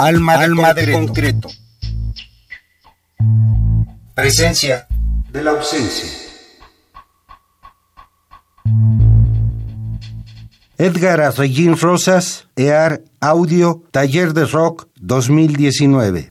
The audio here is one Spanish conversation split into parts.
Alma, de, Alma concreto. de concreto. Presencia de la ausencia. Edgar Arregín Rosas, EAR Audio, Taller de Rock 2019.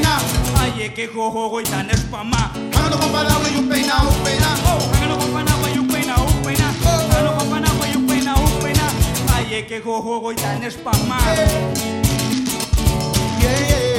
na Aye que ho ho tanes pama Angalo ko pa na you pay na you pay na Oh Angalo ko pa na you pay na you pay na Angalo ko pa na you pay na you pay na Aye que ho ho tanes pama Yeah yeah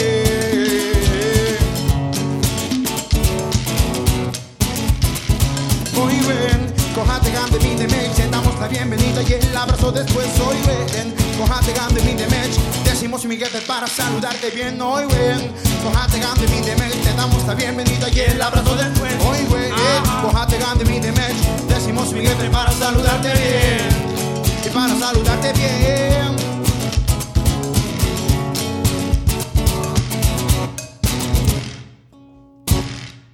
Hoy ven, cojate grande mi demech, te damos la bienvenida y el abrazo después. Hoy ven, cojate grande mi demech, decimos mi jefe para saludarte bien. Hoy ven, cojate grande mi demech, te damos la bienvenida y el abrazo después. Hoy ven, cojate grande mi demech, decimos mi jefe para saludarte bien. Y para saludarte bien.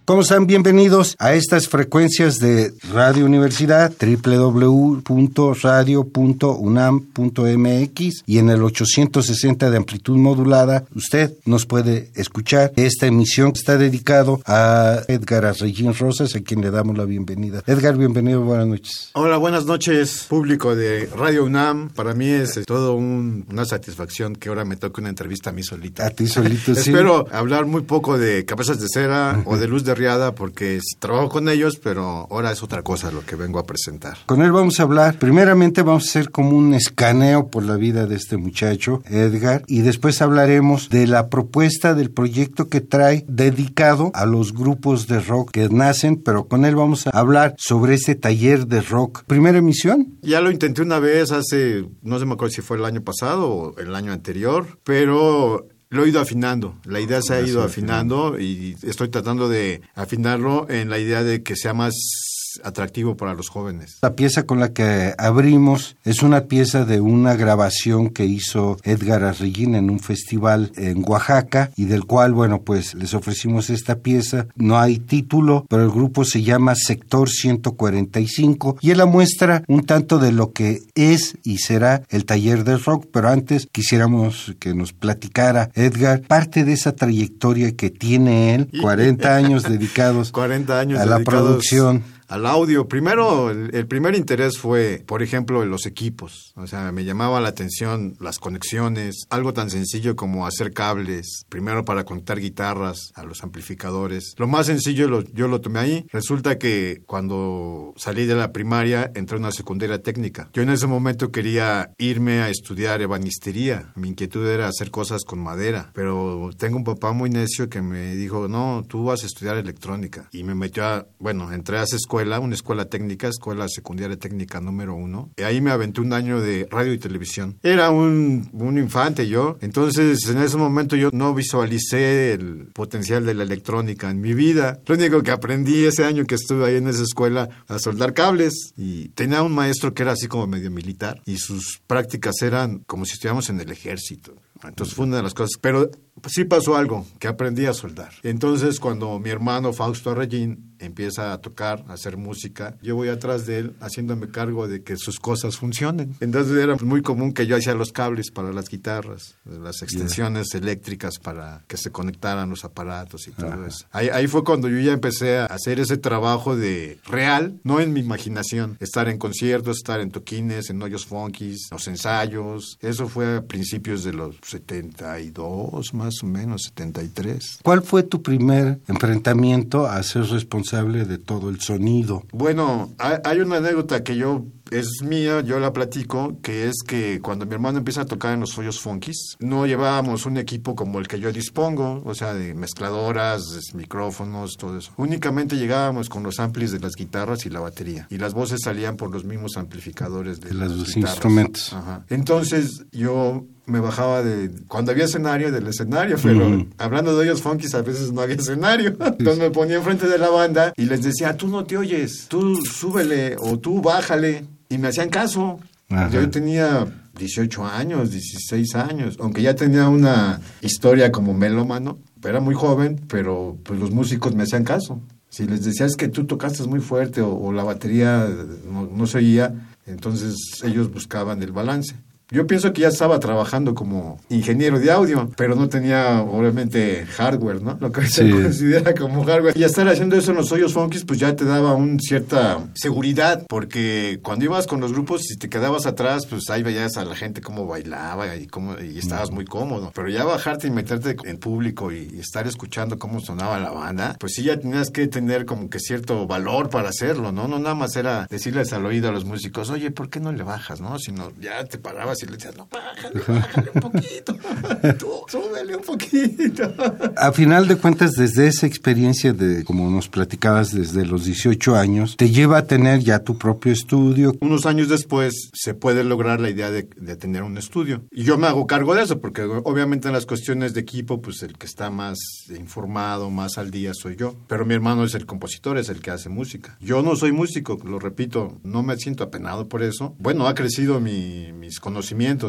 ¿Cómo están? Bienvenidos a estas frecuencias de Radio Universidad, www.radio.unam.mx y en el 860 de amplitud modulada. Usted nos puede escuchar. Esta emisión está dedicado a Edgar Arregín Rosas, a quien le damos la bienvenida. Edgar, bienvenido, buenas noches. Hola, buenas noches, público de Radio UNAM. Para mí es todo un- una satisfacción que ahora me toque una entrevista a mí solita. A ti solito, sí. Espero hablar muy poco de Cabezas de Cera o de Luz de Porque trabajo con ellos, pero ahora es otra cosa lo que vengo a presentar. Con él vamos a hablar. Primeramente vamos a hacer como un escaneo por la vida de este muchacho, Edgar, y después hablaremos de la propuesta del proyecto que trae dedicado a los grupos de rock que nacen, pero con él vamos a hablar sobre este taller de rock. Primera emisión. Ya lo intenté una vez hace, no sé me acuerdo si fue el año pasado o el año anterior, pero lo he ido afinando. La idea se ha ido afinando y estoy tratando de afinarlo en la idea de que sea más atractivo para los jóvenes. La pieza con la que abrimos es una pieza de una grabación que hizo Edgar Arreguín en un festival en Oaxaca y del cual, bueno, pues les ofrecimos esta pieza. No hay título, pero el grupo se llama Sector 145 y él la muestra un tanto de lo que es y será el taller de rock, pero antes quisiéramos que nos platicara Edgar parte de esa trayectoria que tiene él, 40 años dedicados 40 años a la producción. Al audio. Primero, el, el, primer interés fue, por ejemplo, los equipos. O sea, me llamaba la atención las conexiones, algo tan sencillo como hacer cables, primero para conectar guitarras a los amplificadores. Lo más sencillo lo, yo lo tomé ahí. Resulta que cuando salí de la primaria entré a una secundaria técnica. Yo en ese momento quería irme a estudiar ebanistería. Mi inquietud era hacer cosas con madera, pero tengo un papá muy necio que me dijo, no, tú vas a estudiar electrónica. Y me metió a, bueno, entré a esa escuela, una escuela técnica, escuela secundaria técnica número uno. Y ahí me aventé un año de radio y televisión. Era un, un infante yo. Entonces, en ese momento yo no visualicé el potencial de la electrónica en mi vida. Lo único que aprendí ese año que estuve ahí en esa escuela a soldar cables. Y tenía un maestro que era así como medio militar. Y sus prácticas eran como si estuviéramos en el ejército. Entonces fue una de las cosas. Pero sí pasó algo, que aprendí a soldar. Entonces cuando mi hermano Fausto Arregín empieza a tocar, a hacer música, yo voy atrás de él haciéndome cargo de que sus cosas funcionen. Entonces era muy común que yo hacía los cables para las guitarras, las extensiones eléctricas para que se conectaran los aparatos y todo eso. Ahí, ahí fue cuando yo ya empecé a hacer ese trabajo de real, no en mi imaginación, estar en conciertos, estar en toquines, en hoyos funkies, los ensayos. Eso fue a principios de los 72 más o menos, 73. ¿Cuál fue tu primer enfrentamiento a ser responsable de todo el sonido? Bueno, hay una anécdota que yo es mía, yo la platico, que es que cuando mi hermano empieza a tocar en los hoyos funkies, no llevábamos un equipo como el que yo dispongo, o sea, de mezcladoras, micrófonos, todo eso. Únicamente llegábamos con los amplis de las guitarras y la batería. Y las voces salían por los mismos amplificadores de, De las los guitarras. instrumentos. Ajá. Entonces yo me bajaba de cuando había escenario del escenario, pero hablando de hoyos funkies a veces no había escenario. Entonces me ponía enfrente de la banda y les decía, tú no te oyes, tú súbele o tú bájale. Y me hacían caso. Ajá. Yo tenía 18 años, 16 años, aunque ya tenía una historia como melómano, era muy joven, pero pues los músicos me hacían caso. Si les decías que tú tocaste muy fuerte o, o la batería no, no se oía, entonces ellos buscaban el balance. Yo pienso que ya estaba trabajando como ingeniero de audio, pero no tenía obviamente hardware, ¿no? Lo que se considera como hardware. Y estar haciendo eso en los hoyos funkies, pues ya te daba una cierta seguridad, porque cuando ibas con los grupos y te quedabas atrás, pues ahí veías a la gente cómo bailaba y cómo y estabas muy cómodo. Pero ya bajarte y meterte en público y, y estar escuchando cómo sonaba la banda, pues sí ya tenías que tener como que cierto valor para hacerlo, ¿no? No nada más era decirles al oído a los músicos, oye, ¿por qué no le bajas, no? Sino ya te parabas y le decías, no, bájale, bájale un poquito, tú súbele un poquito. A final de cuentas, desde esa experiencia de, como nos platicabas, desde los 18 años, te lleva a tener ya tu propio estudio. Unos años después se puede lograr la idea de, de tener un estudio. Y yo me hago cargo de eso, porque obviamente en las cuestiones de equipo, pues el que está más informado, más al día soy yo. Pero mi hermano es el compositor, es el que hace música. Yo no soy músico, lo repito, no me siento apenado por eso. Bueno, ha crecido mi- mis conocimientos,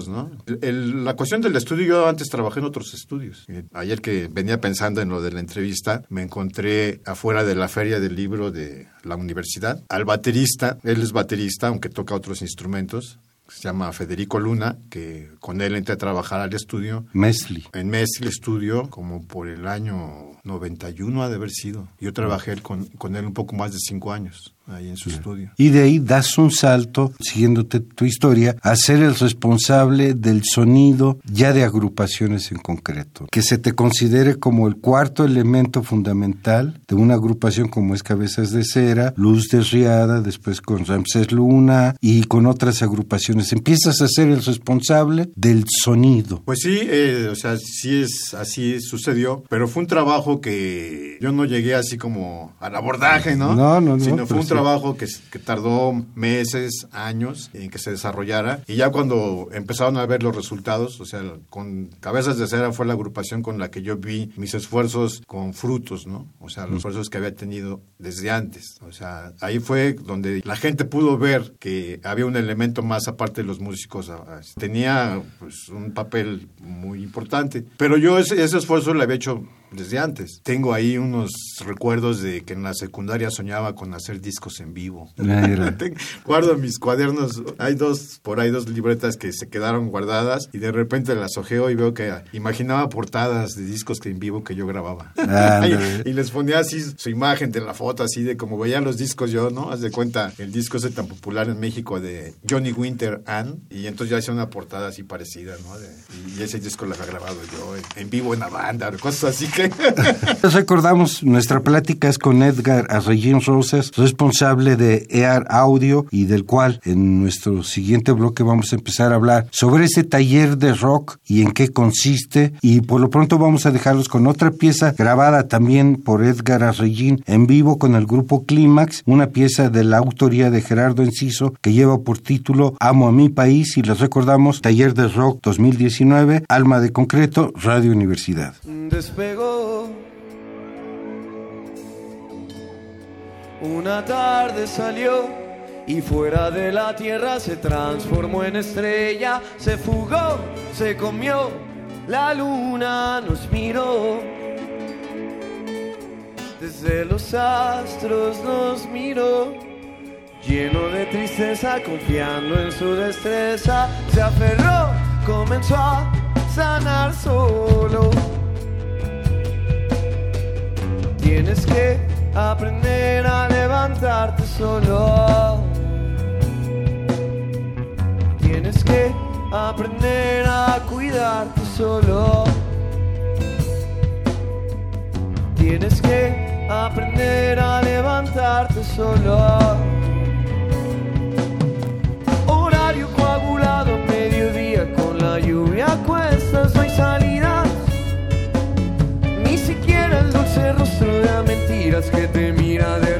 ¿no? El- el- la cuestión del estudio, yo antes trabajé en otros estudios. Eh, Ayer que venía pensando en lo de la entrevista, me encontré afuera de la feria del libro de la universidad al baterista, él es baterista, aunque toca otros instrumentos, se llama Federico Luna, que con él entré a trabajar al estudio. Mesli. En Messi Estudio, como por el año 91 ha de haber sido. Yo trabajé con, con él un poco más de cinco años ahí en su estudio. Y de ahí das un salto, siguiéndote tu historia, a ser el responsable del sonido ya de agrupaciones en concreto. Que se te considere como el cuarto elemento fundamental de una agrupación como es Cabezas de Cera, Luz Desriada, después con Ramsés Luna y con otras agrupaciones. Empiezas a ser el responsable del sonido. Pues sí, eh, o sea, sí es así sucedió, pero fue un trabajo que yo no llegué así como al abordaje, ¿no? No, no, no, Sino fue un. Trabajo que, que tardó meses, años en que se desarrollara y ya cuando empezaron a ver los resultados, o sea, con Cabezas de Cera fue la agrupación con la que yo vi mis esfuerzos con frutos, ¿no? O sea, los esfuerzos que había tenido desde antes. O sea, ahí fue donde la gente pudo ver que había un elemento más aparte de los músicos. a- a- Tenía pues un papel muy importante. Pero yo ese, ese esfuerzo lo había hecho desde antes. Tengo ahí unos recuerdos de que en la secundaria soñaba con hacer discos en vivo. Guardo mis cuadernos, hay dos, por ahí dos libretas que se quedaron guardadas y de repente las ojeo y veo que imaginaba portadas de discos en vivo que yo grababa. y, les ponía así su imagen de la foto, así de como veía los discos yo, ¿no? Haz de cuenta, el disco ese tan popular en México de Johnny Winter Ann, y entonces ya hacía una portada así parecida, ¿no? y ese disco lo había grabado yo en, vivo en la banda, cosas así que... Recordamos, nuestra plática es con Edgar Arregín Rosas, responsable de EAR Audio, y del cual en nuestro siguiente bloque vamos a empezar a hablar sobre ese taller de rock y en qué consiste, y por lo pronto vamos a dejarlos con otra pieza grabada también por Edgar Arregín en vivo con el grupo Clímax, una pieza de la autoría de Gerardo Enciso que lleva por título Amo a mi país y les recordamos Taller de Rock 2019, Alma de Concreto, Radio Universidad. Una tarde salió y fuera de la tierra se transformó en estrella, se fugó, se comió, la luna nos miró. Desde los astros nos miró lleno de tristeza, confiando en su destreza, se aferró, comenzó a sanar solo. Tienes que aprender a levantarte solo. Tienes que aprender a cuidarte solo. Tienes que aprender a levantarte solo. Mentiras que te mira de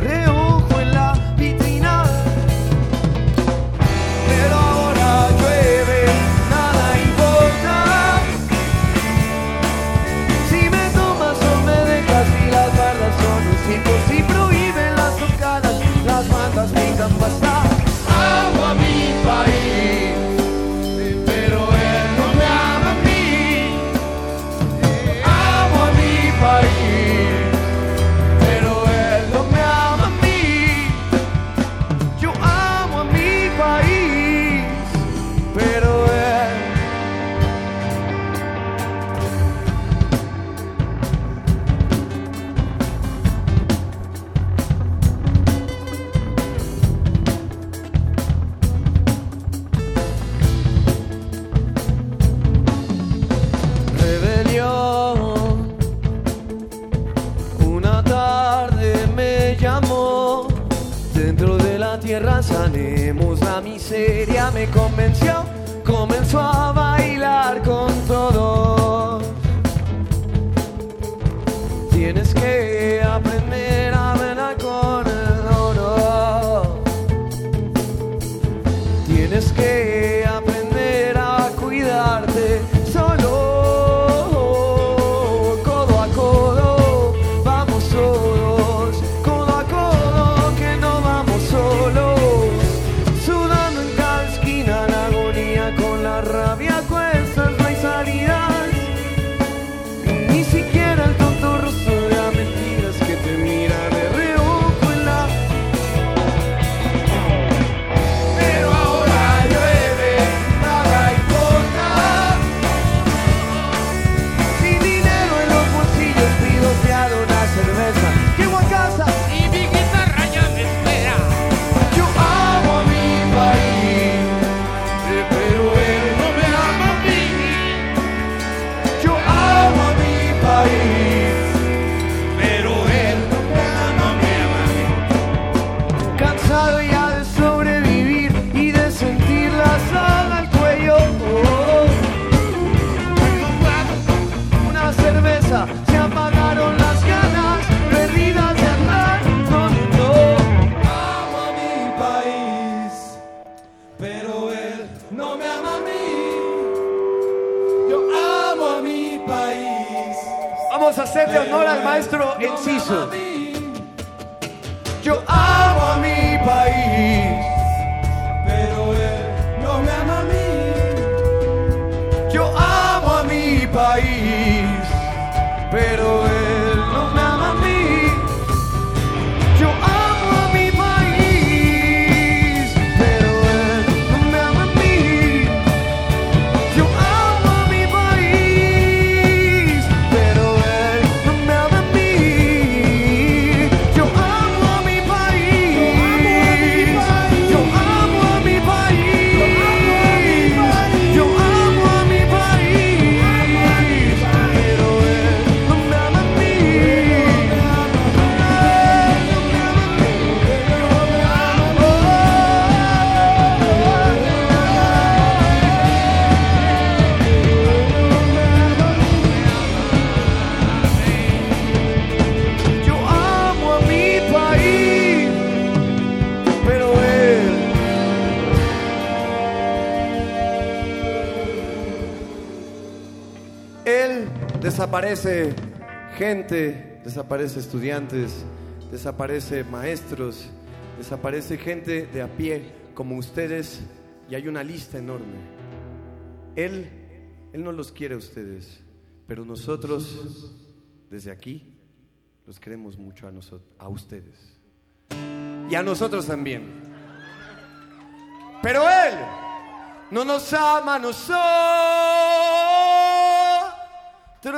Yo desaparece gente, desaparece estudiantes, desaparece maestros, desaparece gente de a pie como ustedes y hay una lista enorme. Él, Él no los quiere a ustedes, pero nosotros desde aquí los queremos mucho a, nosotros, a ustedes. Y a nosotros también. Pero Él no nos ama a nosotros. El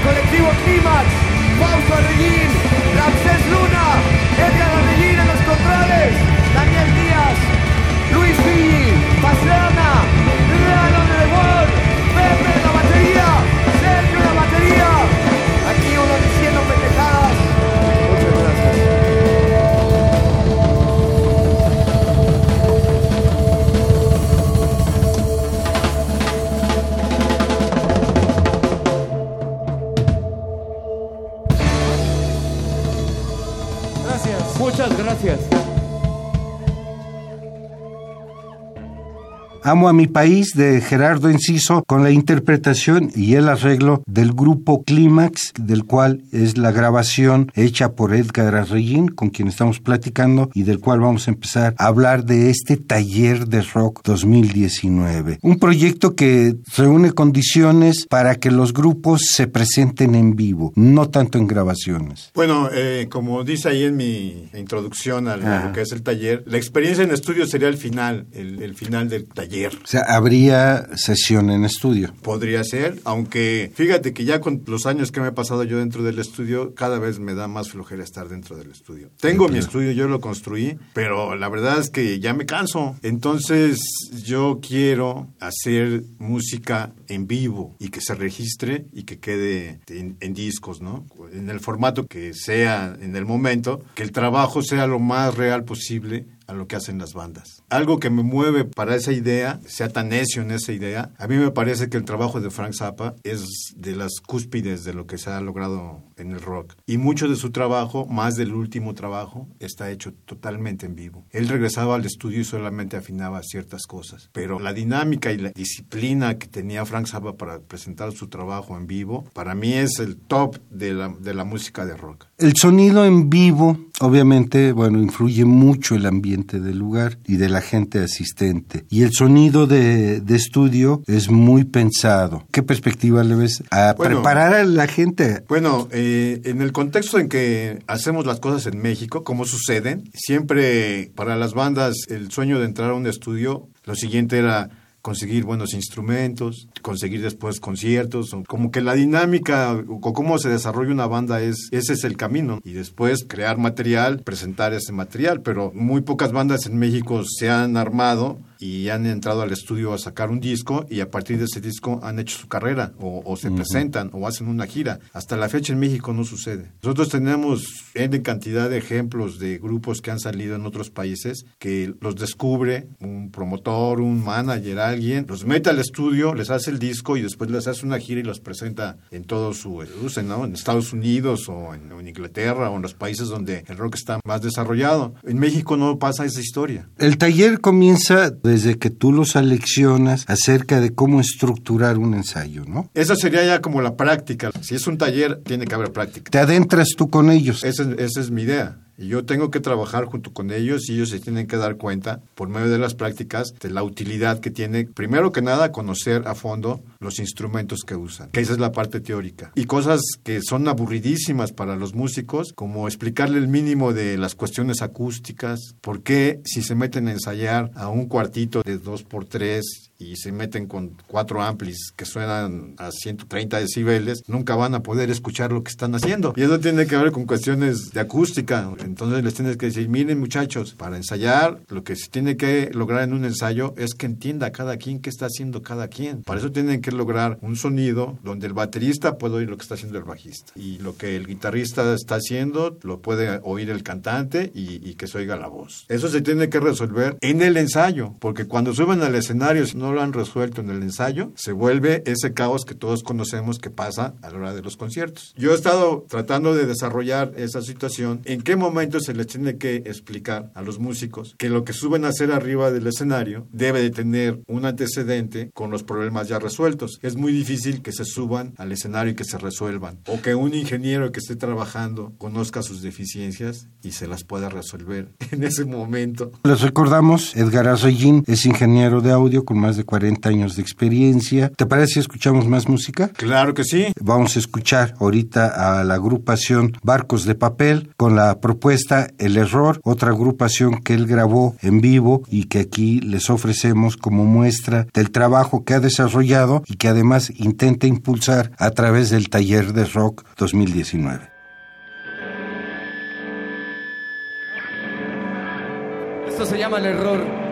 colectivo Clímax, Fausto Arreguín, Ramsés Luna, Edgar Arreguín en los controles, Daniel Díaz, Luis Fili, Pastrana, gracias. Amo a mi país de Gerardo Enciso con la interpretación y el arreglo del grupo Clímax, del cual es la grabación hecha por Edgar Arreguín, con quien estamos platicando y del cual vamos a empezar a hablar de este taller de rock 2019. Un proyecto que reúne condiciones para que los grupos se presenten en vivo, no tanto en grabaciones. Bueno, eh, como dice ahí en mi introducción a lo que es el taller, la experiencia en estudio sería el final, el, el final del taller. O sea, habría sesión en estudio. Podría ser, aunque fíjate que ya con los años que me he pasado yo dentro del estudio, cada vez me da más flojera estar dentro del estudio. Tengo mi estudio, yo lo construí, pero la verdad es que ya me canso. Entonces yo quiero hacer música en vivo y que se registre y que quede en, en discos, ¿no? En el formato que sea en el momento, que el trabajo sea lo más real posible a lo que hacen las bandas. Algo que me mueve para esa idea, sea tan necio en esa idea, a mí me parece que el trabajo de Frank Zappa es de las cúspides de lo que se ha logrado en el rock. Y mucho de su trabajo, más del último trabajo, está hecho totalmente en vivo. Él regresaba al estudio y solamente afinaba ciertas cosas. Pero la dinámica y la disciplina que tenía Frank Zappa para presentar su trabajo en vivo, para mí es el top de la, de la música de rock. El sonido en vivo, obviamente, bueno, influye mucho el ambiente del lugar y de la gente asistente. Y el sonido de, de estudio es muy pensado. ¿Qué perspectiva le ves a Bueno. preparar a la gente? Bueno, eh, en el contexto en que hacemos las cosas en México, como suceden, siempre para las bandas el sueño de entrar a un estudio, lo siguiente era conseguir buenos instrumentos, conseguir después conciertos, o como que la dinámica o cómo se desarrolla una banda es ese es el camino y después crear material, presentar ese material, pero muy pocas bandas en México se han armado y han entrado al estudio a sacar un disco y a partir de ese disco han hecho su carrera o, o se presentan o hacen una gira. Hasta la fecha en México no sucede. Nosotros tenemos N cantidad de ejemplos de grupos que han salido en otros países que los descubre un promotor, un manager, alguien, los mete al estudio, les hace el disco y después les hace una gira y los presenta en todo su uso, ¿no? En Estados Unidos o en, en Inglaterra o en los países donde el rock está más desarrollado. En México no pasa esa historia. El taller comienza desde que tú los seleccionas acerca de cómo estructurar un ensayo, ¿no? Esa sería ya como la práctica. Si es un taller, tiene que haber práctica. Te adentras tú con ellos. Esa, es- esa es mi idea. Y yo tengo que trabajar junto con ellos y ellos se tienen que dar cuenta, por medio de las prácticas, de la utilidad que tiene, primero que nada, conocer a fondo los instrumentos que usan, que esa es la parte teórica. Y cosas que son aburridísimas para los músicos, como explicarle el mínimo de las cuestiones acústicas, por qué si se meten a ensayar a un cuartito de 2x3 y se meten con cuatro amplis que suenan a 130 decibeles, nunca van a poder escuchar lo que están haciendo. Y eso tiene que ver con cuestiones de acústica. Entonces les tienes que decir, miren muchachos, para ensayar, lo que se tiene que lograr en un ensayo es que entienda cada quien qué está haciendo cada quien. Para eso tienen que lograr un sonido donde el baterista puede oír lo que está haciendo el bajista. Y lo que el guitarrista está haciendo lo puede oír el cantante y, y que se oiga la voz. Eso se tiene que resolver en el ensayo, porque cuando suben al escenario, no lo han resuelto en el ensayo, se vuelve ese caos que todos conocemos que pasa a la hora de los conciertos. Yo he estado tratando de desarrollar esa situación, en qué momento se les tiene que explicar a los músicos que lo que suben a hacer arriba del escenario debe de tener un antecedente con los problemas ya resueltos. Es muy difícil que se suban al escenario y que se resuelvan, o que un ingeniero que esté trabajando conozca sus deficiencias y se las pueda resolver en ese momento. Les recordamos, Edgar Arreguín es ingeniero de audio con más de 40 años de experiencia. ¿Te parece si escuchamos más música? Claro que sí. Vamos a escuchar ahorita a la agrupación Barcos de Papel con la propuesta El Error, otra agrupación que él grabó en vivo y que aquí les ofrecemos como muestra del trabajo que ha desarrollado y que además intenta impulsar a través del taller de rock 2019. Esto se llama el error.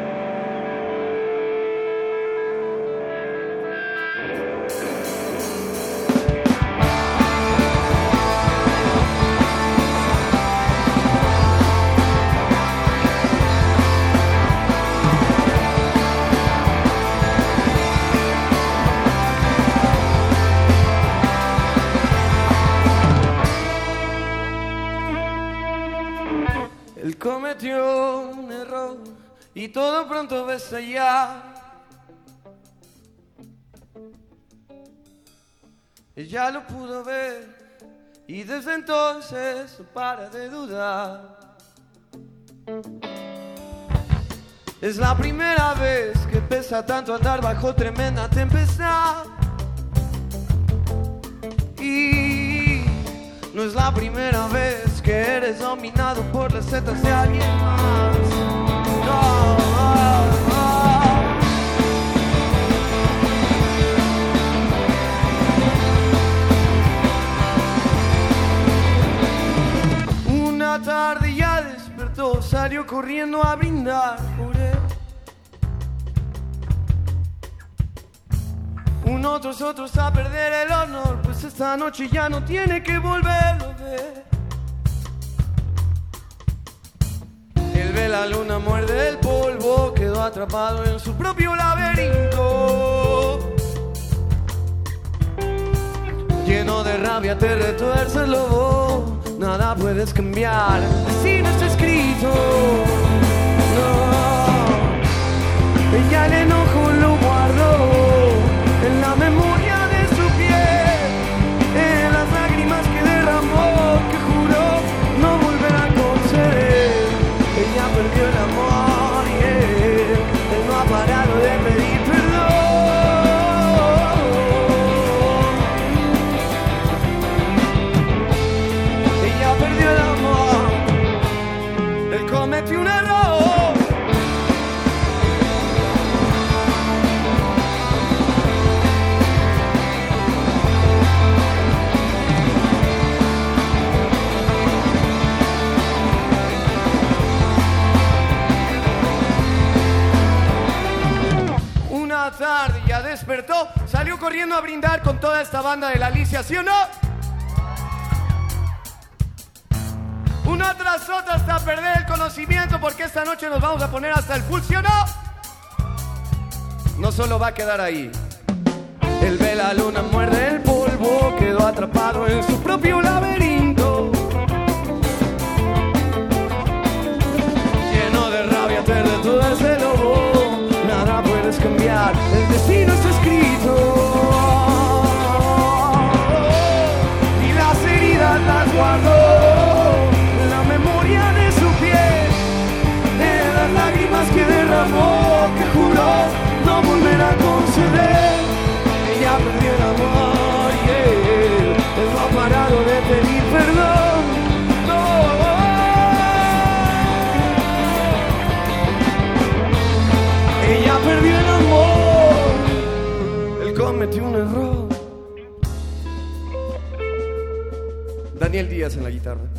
Cometió un error y todo pronto va a estallar. Ella lo pudo ver y desde entonces para de dudar. Es la primera vez que pesa tanto andar bajo tremenda tempestad. Y no es la primera vez que eres dominado por las setas de alguien más. Una tarde ya despertó, salió corriendo a brindar por él. Uno tras otro a perder el honor, pues esta noche ya no tiene que volverlo a ver. Él ve la luna, muerde el polvo, quedó atrapado en su propio laberinto. Lleno de rabia te retuerce lobo, nada puedes cambiar, así no está escrito. No, ella el enojo lo guardó corriendo a brindar con toda esta banda de la Alicia, ¿sí o no? Una tras otra hasta perder el conocimiento porque esta noche nos vamos a poner hasta el full, ¿sí o no? No solo va a quedar ahí. Él ve la luna, muerde el polvo, quedó atrapado en su propio laberinto. Lleno de rabia te él cometió un error. Daniel Díaz en la guitarra.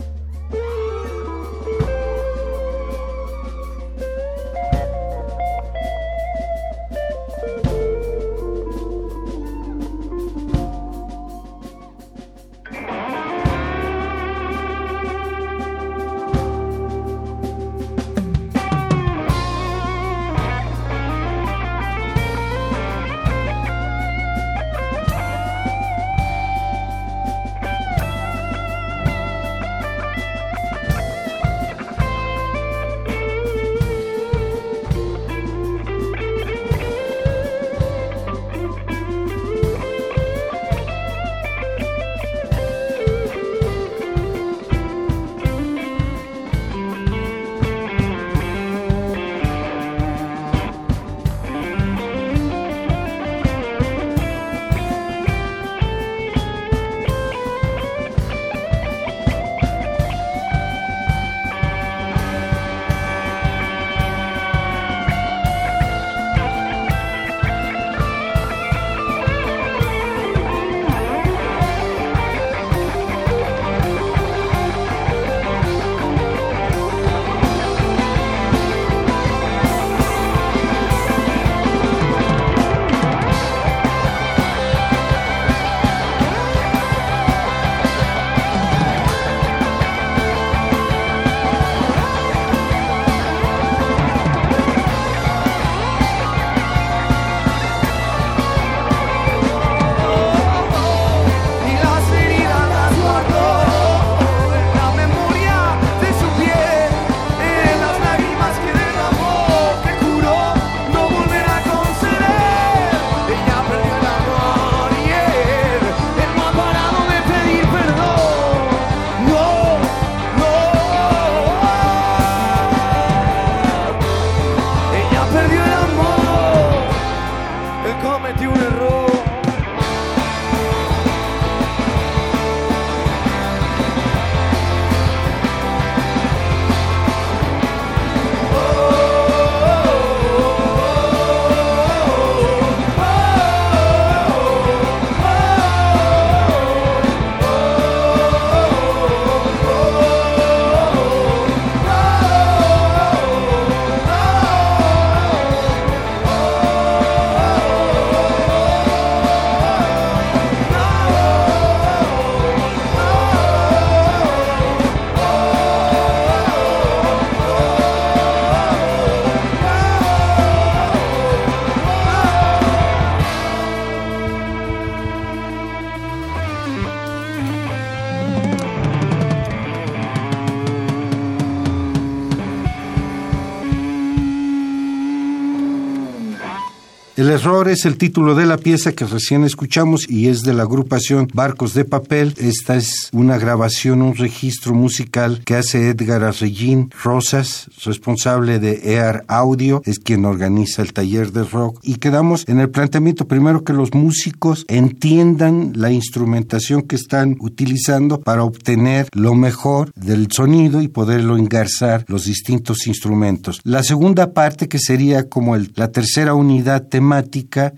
El error es el título de la pieza que recién escuchamos y es de la agrupación Barcos de Papel. Esta es una grabación, un registro musical que hace Edgar Arreguín Rosas, responsable de EAR Audio, es quien organiza el taller de rock. Y quedamos en el planteamiento primero que los músicos entiendan la instrumentación que están utilizando para obtener lo mejor del sonido y poderlo engarzar los distintos instrumentos. La segunda parte, que sería como el, la tercera unidad temática,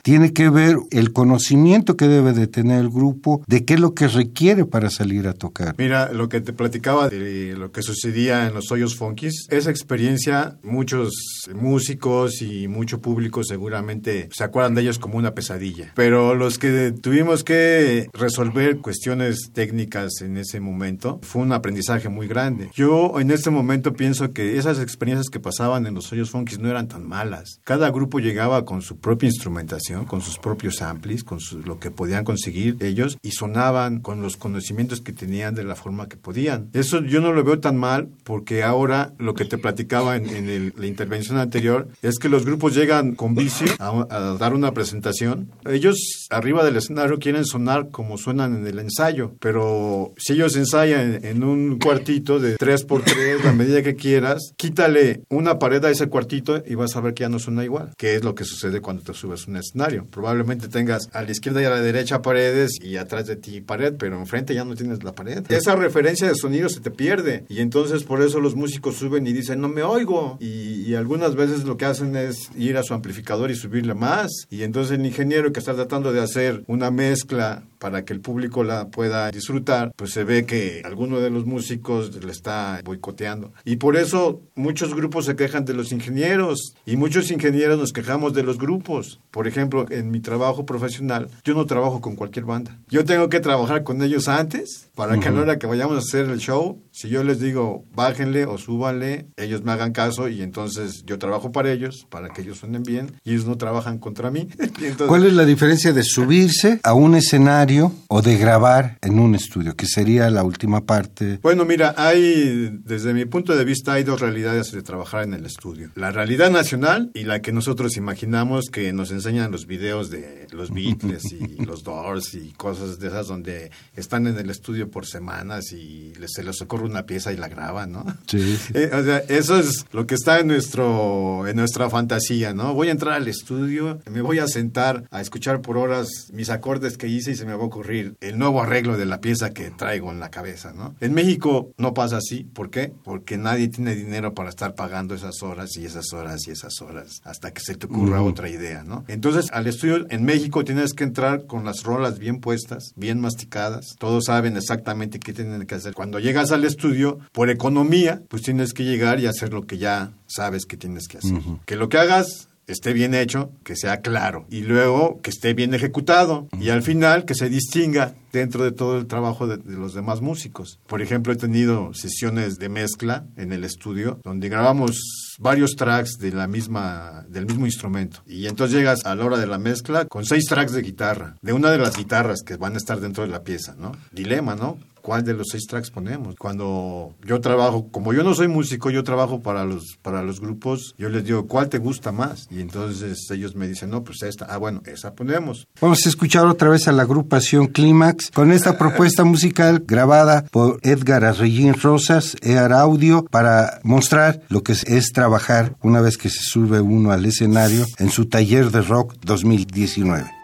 tiene que ver el conocimiento que debe de tener el grupo de qué es lo que requiere para salir a tocar. Mira, lo que te platicaba de lo que sucedía en los hoyos funkis, esa experiencia, muchos músicos y mucho público seguramente se acuerdan de ellos como una pesadilla. Pero los que tuvimos que resolver cuestiones técnicas en ese momento, fue un aprendizaje muy grande. Yo en este momento pienso que esas experiencias que pasaban en los hoyos funkis no eran tan malas. Cada grupo llegaba con su propia instrumentación, con sus propios amplis, con lo que podían conseguir ellos y sonaban con los conocimientos que tenían de la forma que podían. Eso yo no lo veo tan mal porque ahora lo que te platicaba en, la intervención anterior es que los grupos llegan con vicio a, a dar una presentación. Ellos arriba del escenario quieren sonar como suenan en el ensayo, pero si ellos ensayan en un cuartito de 3x3, la medida que quieras, quítale una pared a ese cuartito y vas a ver que ya no suena igual, que es lo que sucede cuando te subes a un escenario. Probablemente tengas a la izquierda y a la derecha paredes y atrás de ti pared, pero enfrente ya no tienes la pared. Esa referencia de sonido se te pierde y entonces por eso los músicos suben y dicen, no me oigo. Y, y algunas veces lo que hacen es ir a su amplificador y subirle más. Y entonces el ingeniero que está tratando de hacer una mezcla para que el público la pueda disfrutar, pues se ve que alguno de los músicos le está boicoteando. Y por eso muchos grupos se quejan de los ingenieros y muchos ingenieros nos quejamos de los grupos. Por ejemplo, en mi trabajo profesional, yo no trabajo con cualquier banda. Yo tengo que trabajar con ellos antes para que a la hora que vayamos a hacer el show, si yo les digo bájenle o súbanle, ellos me hagan caso y entonces yo trabajo para ellos, para que ellos suenen bien y ellos no trabajan contra mí. ¿Cuál es la diferencia de subirse a un escenario o de grabar en un estudio, que sería la última parte. Bueno, mira, hay, desde mi punto de vista, hay dos realidades de trabajar en el estudio. La realidad nacional y la que nosotros imaginamos que nos enseñan los videos de los Beatles y los Doors y cosas de esas donde están en el estudio por semanas y se les ocurre una pieza y la graban, ¿no? Sí. Eh, o sea, eso es lo que está en, nuestro, en nuestra fantasía, ¿no? Voy a entrar al estudio, me voy a sentar a escuchar por horas mis acordes que hice y se me va a ocurrir el nuevo arreglo de la pieza que traigo en la cabeza, ¿no? En México no pasa así. ¿Por qué? Porque nadie tiene dinero para estar pagando esas horas y esas horas y esas horas hasta que se te ocurra otra idea, ¿no? Entonces, al estudio en México tienes que entrar con las rolas bien puestas, bien masticadas. Todos saben exactamente qué tienen que hacer. Cuando llegas al estudio, por economía, pues tienes que llegar y hacer lo que ya sabes que tienes que hacer. Que lo que hagas esté bien hecho, que sea claro y luego que esté bien ejecutado y al final que se distinga dentro de todo el trabajo de, los demás músicos. Por ejemplo, he tenido sesiones de mezcla en el estudio donde grabamos varios tracks de la misma del mismo instrumento y entonces llegas a la hora de la mezcla con seis tracks de guitarra de una de las guitarras que van a estar dentro de la pieza, ¿no? Dilema, ¿no? Cuál de los seis tracks ponemos. Cuando yo trabajo, como yo no soy músico, yo trabajo para los, para los grupos, yo les digo, ¿cuál te gusta más? Y entonces ellos me dicen, no, pues esta, ah, bueno, esa ponemos. Vamos a escuchar otra vez a la agrupación Clímax con esta propuesta musical grabada por Edgar Arreguín Rosas, EAR Audio, para mostrar lo que es trabajar una vez que se sube uno al escenario en su taller de rock 2019.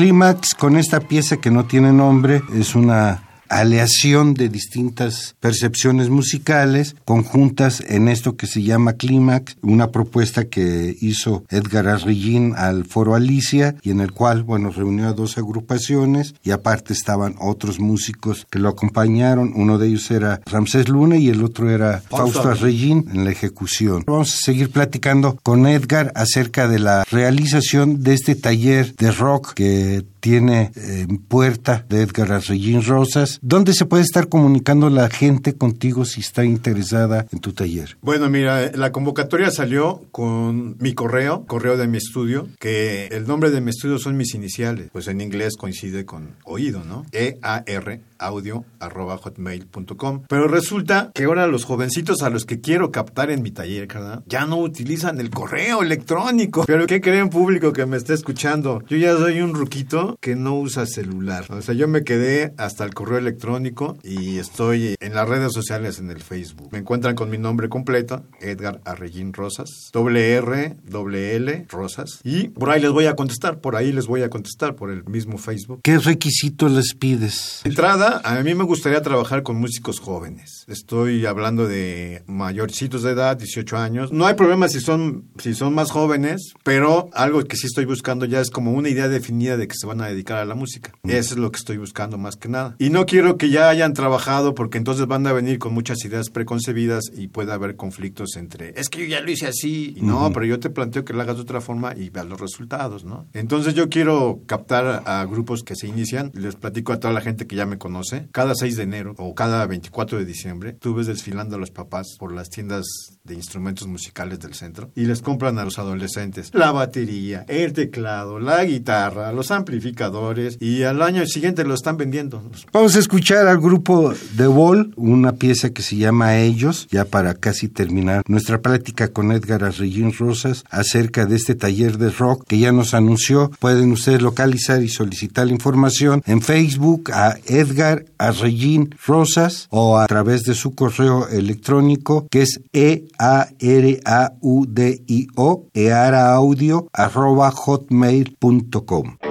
Clímax con esta pieza que no tiene nombre es una aleación de distintas percepciones musicales conjuntas en esto que se llama Clímax, una propuesta que hizo Edgar Arrillín al Foro Alicia y en el cual, bueno, reunió a dos agrupaciones y aparte estaban otros músicos que lo acompañaron. Uno de ellos era Ramsés Luna y el otro era Fausto Arrillín en la ejecución. Vamos a seguir platicando con Edgar acerca de la realización de este taller de rock que tiene en puerta de Edgar Arrellín Rosas. ¿Dónde se puede estar comunicando la gente contigo si está interesada en tu taller? Bueno, mira, la convocatoria salió con mi correo, correo de mi estudio, que el nombre de mi estudio son mis iniciales. Pues en inglés coincide con oído, ¿no? E-A-R audio arroba hotmail.com. Pero resulta que ahora los jovencitos a los que quiero captar en mi taller, ¿verdad? Ya no utilizan el correo electrónico. Pero ¿qué creen público que me está escuchando? Yo ya soy un ruquito que no usa celular. O sea, yo me quedé hasta el correo electrónico y estoy en las redes sociales en el Facebook. Me encuentran con mi nombre completo, Edgar Arrellín Rosas, doble R, doble L, Rosas. Y por ahí les voy a contestar, por ahí les voy a contestar por el mismo Facebook. ¿Qué requisitos les pides? Entrada, a mí me gustaría trabajar con músicos jóvenes. Estoy hablando de mayorcitos de edad, 18 años. No hay problema si son, si son más jóvenes, pero algo que sí estoy buscando ya es como una idea definida de que se van a dedicar a la música. Eso es lo que estoy buscando más que nada. Y no quiero que ya hayan trabajado porque entonces van a venir con muchas ideas preconcebidas y puede haber conflictos entre, es que yo ya lo hice así. Y no, pero yo te planteo que lo hagas de otra forma y veas los resultados, ¿no? Entonces yo quiero captar a grupos que se inician. Les platico a toda la gente que ya me conoce cada 6 de enero o cada 24 de diciembre, tú ves desfilando a los papás por las tiendas de instrumentos musicales del centro y les compran a los adolescentes la batería, el teclado, la guitarra, los amplificadores y al año siguiente lo están vendiendo. Vamos a escuchar al grupo The Wall, una pieza que se llama Ellos, ya para casi terminar nuestra plática con Edgar Arrellín Rosas acerca de este taller de rock que ya nos anunció. Pueden ustedes localizar y solicitar la información en Facebook a Edgar Arrellín Rosas o a través de su correo electrónico que es e-a-r-a-u-d-i-o earaaudio arroba hotmail.com.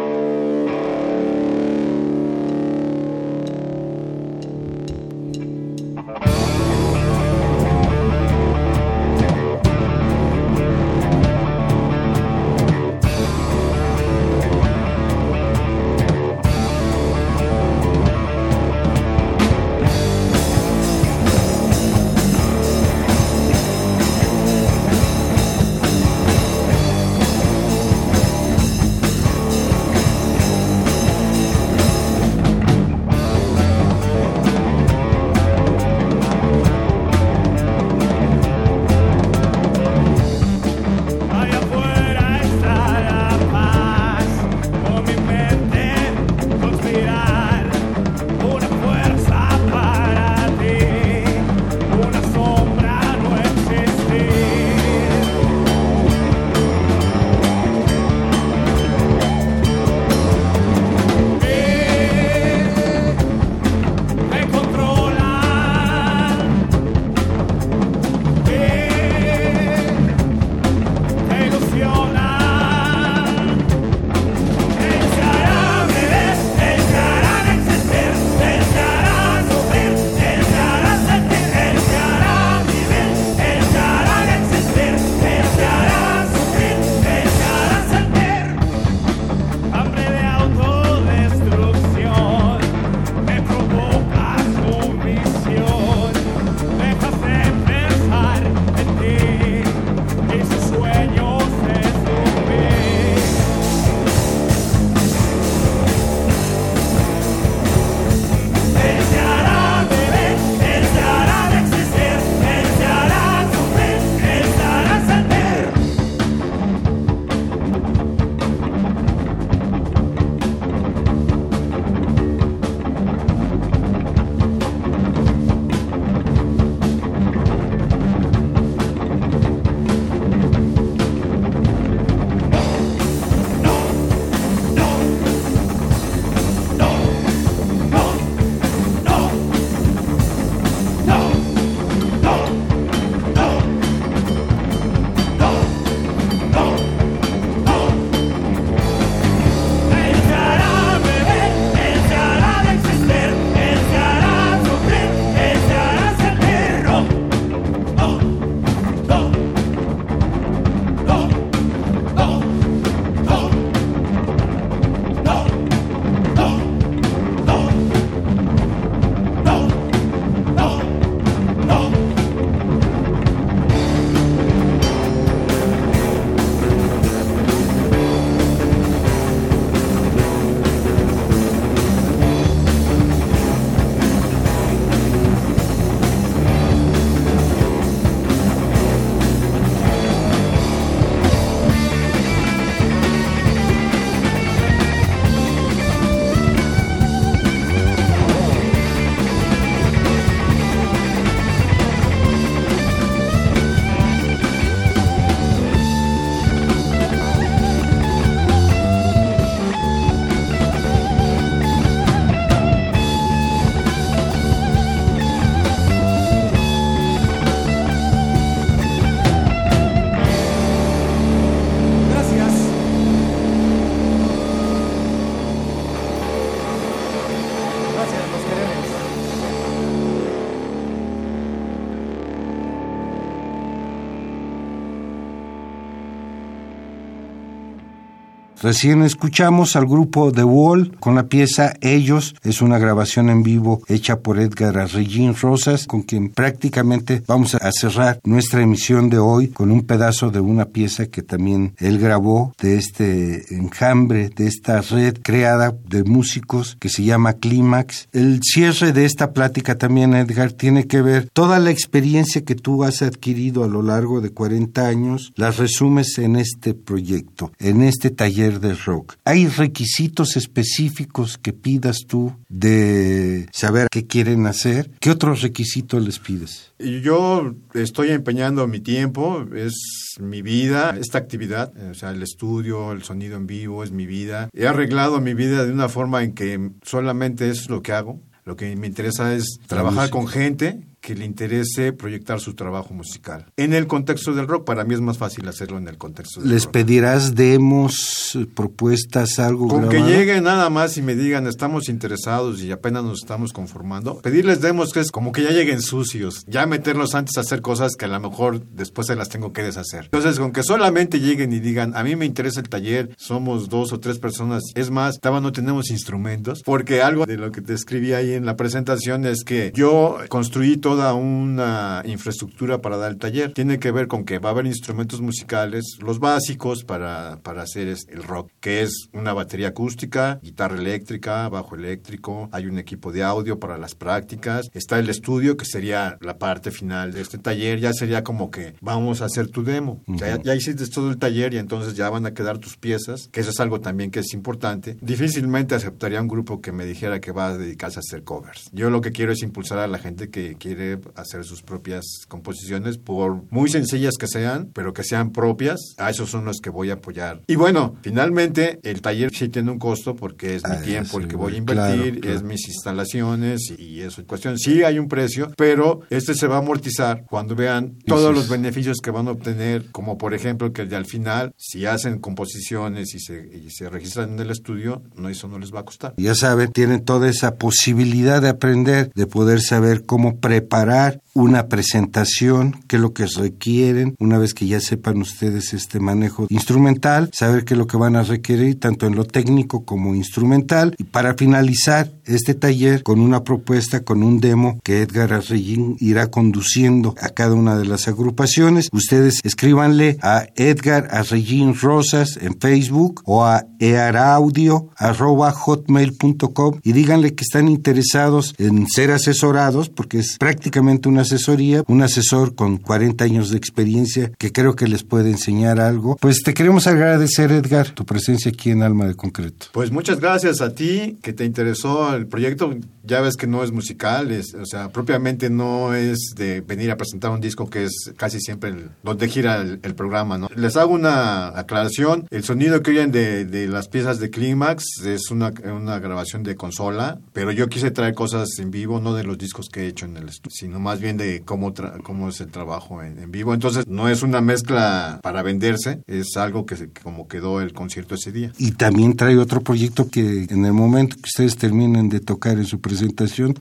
Recién escuchamos al grupo The Wall con la pieza Ellos. Es una grabación en vivo hecha por Edgar Arregín Rosas, con quien prácticamente vamos a cerrar nuestra emisión de hoy con un pedazo de una pieza que también él grabó de este enjambre, de esta red creada de músicos que se llama Clímax. El cierre de esta plática también, Edgar, tiene que ver toda la experiencia que tú has adquirido a lo largo de 40 años, las resumes en este proyecto, en este taller de rock. ¿Hay requisitos específicos que pidas tú de saber qué quieren hacer? ¿Qué otros requisitos les pides? Yo estoy empeñando mi tiempo, es mi vida, esta actividad, o sea, el estudio, el sonido en vivo es mi vida. He arreglado mi vida de una forma en que solamente es lo que hago. Lo que me interesa es trabajar con gente que le interese proyectar su trabajo musical. En el contexto del rock, para mí es más fácil hacerlo en el contexto del ¿Les rock. pedirás demos, propuestas, algo Con que grabado? lleguen nada más y me digan estamos interesados y apenas nos estamos conformando, pedirles demos que es como que ya lleguen sucios, ya meterlos antes a hacer cosas que a lo mejor después se las tengo que deshacer. Entonces, con que solamente lleguen y digan, a mí me interesa el taller, somos dos o tres personas, es más, estaba no tenemos instrumentos, porque algo de lo que te escribí ahí en la presentación es que yo construí toda una infraestructura para dar el taller. Tiene que ver con que va a haber instrumentos musicales, los básicos para, para hacer el rock, que es una batería acústica, guitarra eléctrica, bajo eléctrico, hay un equipo de audio para las prácticas, está el estudio, que sería la parte final de este taller, ya sería como que vamos a hacer tu demo. ya, ya hiciste todo el taller y entonces ya van a quedar tus piezas, que eso es algo también que es importante. Difícilmente aceptaría un grupo que me dijera que va a dedicarse a hacer covers. Yo lo que quiero es impulsar a la gente que quiere hacer sus propias composiciones, por muy sencillas que sean, pero que sean propias. A esos son los que voy a apoyar. Y bueno, finalmente el taller sí tiene un costo porque es mi Ah, tiempo el sí, que voy a claro, invertir, claro. es mis instalaciones y, eso. En cuestión, sí hay un precio, pero este se va a amortizar cuando vean todos los es. beneficios que van a obtener, como por ejemplo que al final, si hacen composiciones y se, y se registran en el estudio, no eso no les va a costar. Ya saben, tienen toda esa posibilidad de aprender, de poder saber cómo preparar reparar una presentación, qué es lo que requieren, una vez que ya sepan ustedes este manejo instrumental, saber qué es lo que van a requerir tanto en lo técnico como instrumental. Y para finalizar este taller con una propuesta, con un demo que Edgar Arreguín irá conduciendo a cada una de las agrupaciones, ustedes escríbanle a Edgar Arreguín Rosas en Facebook o a earaudio.hotmail.com y díganle que están interesados en ser asesorados, porque es prácticamente una asesoría, un asesor con 40 años de experiencia que creo que les puede enseñar algo. Pues te queremos agradecer, Edgar, tu presencia aquí en Alma de Concreto. Pues muchas gracias a ti que te interesó el proyecto. Ya ves que no es musical, es, o sea, propiamente no es de venir a presentar un disco que es casi siempre el- donde gira el, el programa, ¿no? Les hago una aclaración. El sonido que oyen de, de las piezas de Clímax es una, una grabación de consola, pero yo quise traer cosas en vivo, no de los discos que he hecho en el estudio, sino más bien de cómo, tra- cómo es el trabajo en, en vivo. Entonces, no es una mezcla para venderse, es algo que, se- como quedó el concierto ese día. Y también trae otro proyecto que en el momento que ustedes terminen de tocar en su presentación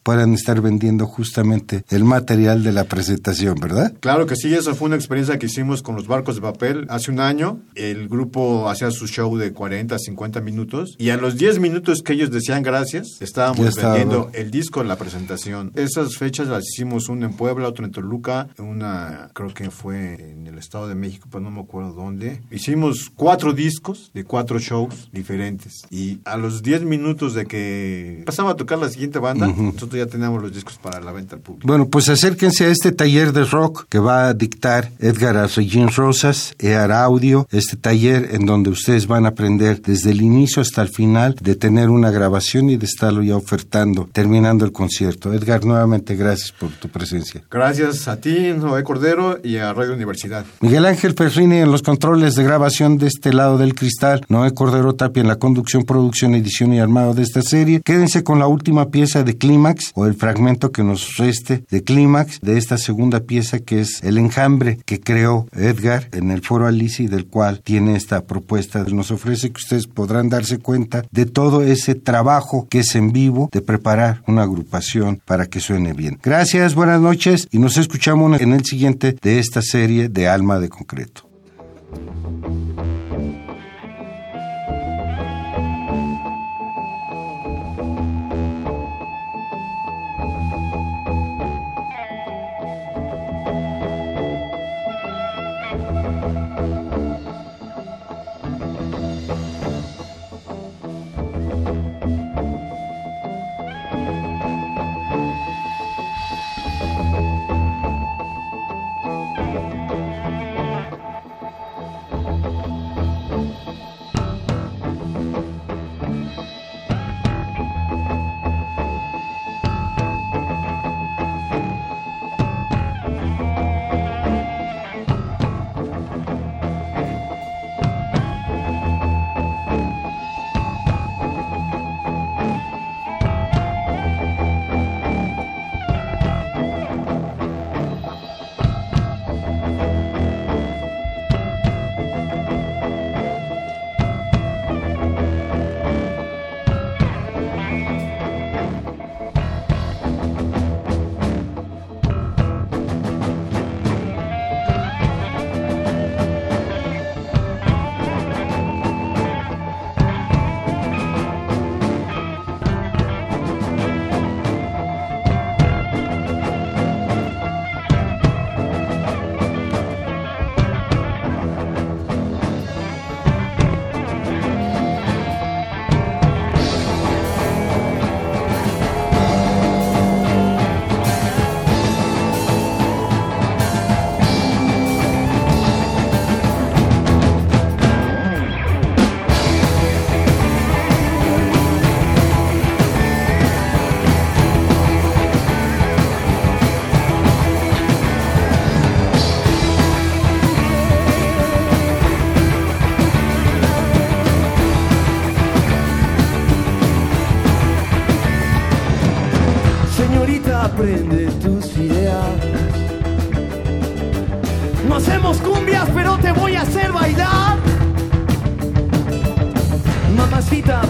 puedan estar vendiendo justamente el material de la presentación, ¿verdad? Claro que sí, esa fue una experiencia que hicimos con los barcos de papel hace un año. El grupo hacía su show de 40, 50 minutos y a los 10 minutos que ellos decían gracias, estábamos estaba. vendiendo el disco, la presentación. Esas fechas las hicimos una en Puebla, otra en Toluca, una creo que fue en el Estado de México, pero no me acuerdo dónde. Hicimos cuatro discos de cuatro shows diferentes y a los 10 minutos de que pasaba a tocar la siguiente banda, nosotros ya teníamos los discos para la venta al público. Bueno, pues acérquense a este taller de rock que va a dictar Edgar Arregín Rosas, EAR Audio, este taller en donde ustedes van a aprender desde el inicio hasta el final de tener una grabación y de estarlo ya ofertando, terminando el concierto. Edgar, nuevamente gracias por tu presencia. Gracias a ti, Noé Cordero, y a Radio Universidad. Miguel Ángel Ferrini en los controles de grabación de este lado del cristal, Noé Cordero Tapia en la conducción, producción, edición y armado de esta serie. Quédense con la última de Clímax o el fragmento que nos reste de Clímax de esta segunda pieza que es El enjambre que creó Edgar en el foro Alice y del cual tiene esta propuesta. Nos ofrece que ustedes podrán darse cuenta de todo ese trabajo que es en vivo de preparar una agrupación para que suene bien. Gracias, buenas noches y nos escuchamos en el siguiente de esta serie de Alma de Concreto.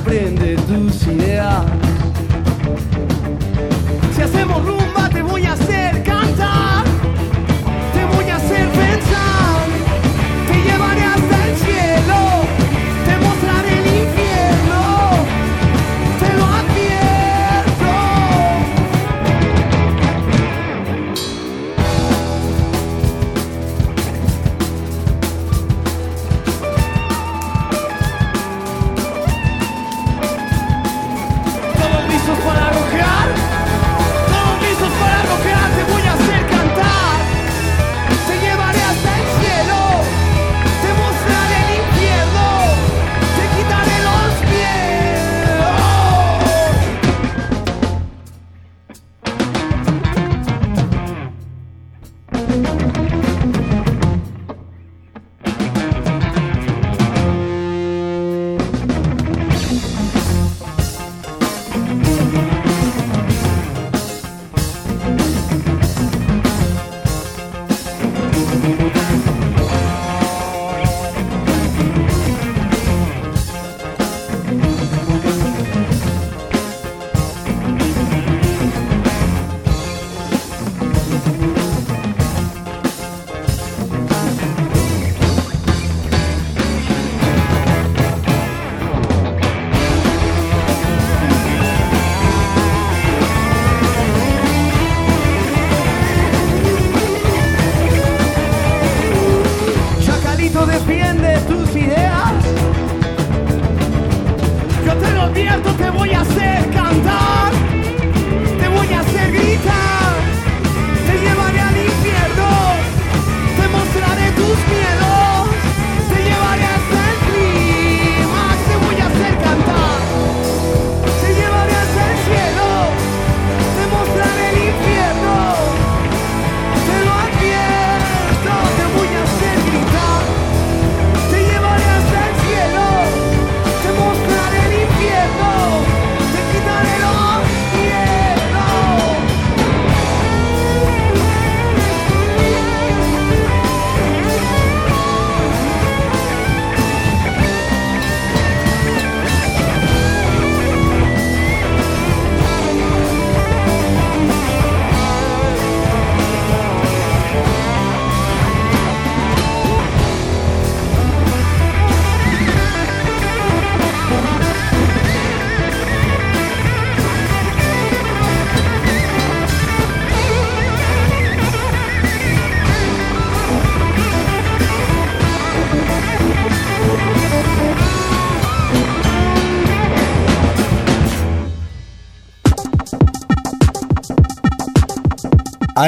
aprende.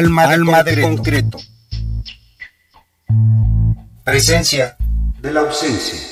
Alma, de, Alma de concreto. Presencia de la ausencia.